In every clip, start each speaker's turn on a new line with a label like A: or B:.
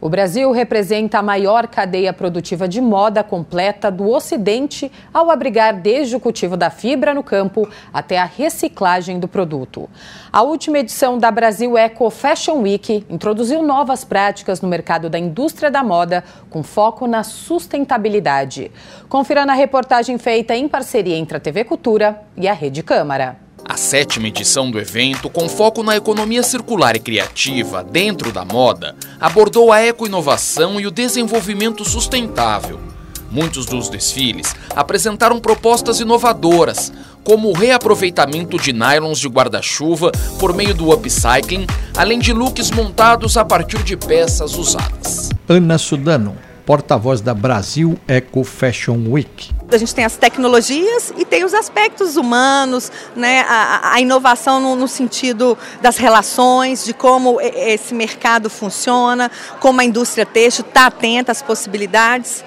A: O Brasil representa a maior cadeia produtiva de moda completa do Ocidente ao abrigar desde o cultivo da fibra no campo até a reciclagem do produto. A última edição da Brasil Eco Fashion Week introduziu novas práticas no mercado da indústria da moda com foco na sustentabilidade. Confira na reportagem feita em parceria entre a TV Cultura e a Rede Câmara.
B: Sétima edição do evento, com foco na economia circular e criativa dentro da moda, abordou a ecoinovação e o desenvolvimento sustentável. Muitos dos desfiles apresentaram propostas inovadoras, como o reaproveitamento de nylons de guarda-chuva por meio do upcycling, além de looks montados a partir de peças usadas.
C: Ana Sudano, porta-voz da Brasil Eco Fashion Week.
D: A gente tem as tecnologias e tem os aspectos humanos, né? a, a inovação no, no, sentido das relações, de como esse mercado funciona, como a indústria têxtil está atenta às possibilidades.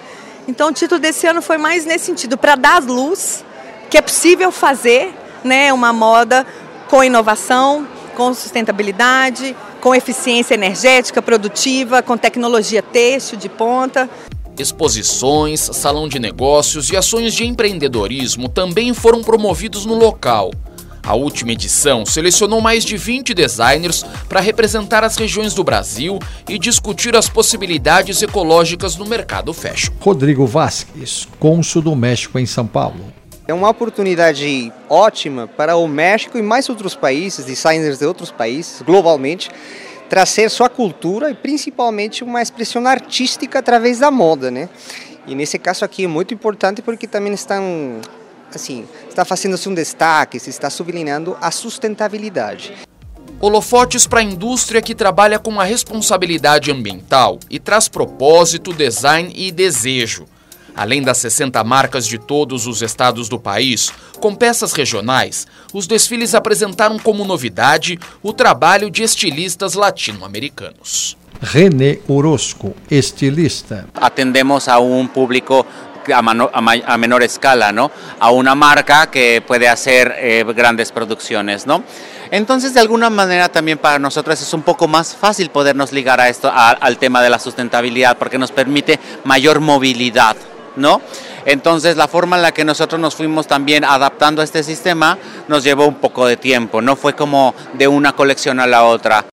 D: Então o título desse ano foi mais nesse sentido, para dar luz que é possível fazer né, uma moda com inovação, com sustentabilidade, com eficiência energética produtiva, com tecnologia têxtil de ponta.
B: Exposições, salão de negócios e ações de empreendedorismo também foram promovidos no local. A última edição selecionou mais de 20 designers para representar as regiões do Brasil e discutir as possibilidades ecológicas no mercado fashion.
C: Rodrigo Vasques, cônsul do México em São Paulo.
E: É uma oportunidade ótima para o México e mais outros países, designers de outros países, globalmente, trazer sua cultura e principalmente uma expressão artística através da moda, né? E nesse caso aqui é muito importante porque também estão, assim, está fazendo-se um destaque, se está sublinhando a sustentabilidade.
B: Holofotes para a indústria que trabalha com a responsabilidade ambiental e traz propósito, design e desejo. Além das 60 marcas de todos os estados do país, com peças regionais, os desfiles apresentaram como novidade o trabalho de estilistas latino-americanos.
C: René Orozco, estilista.
F: Atendemos a um público a, mano, a, a, menor escala, ¿no? A una marca que puede hacer eh, grandes producciones, ¿no? Entonces, de alguna manera también para nosotros es un poco más fácil podernos ligar a esto, a, al tema de la sustentabilidad, porque nos permite mayor movilidad, ¿no? Entonces la forma en la que nosotros nos fuimos también adaptando a este sistema nos llevó un poco de tiempo, no fue como de una colección a la otra.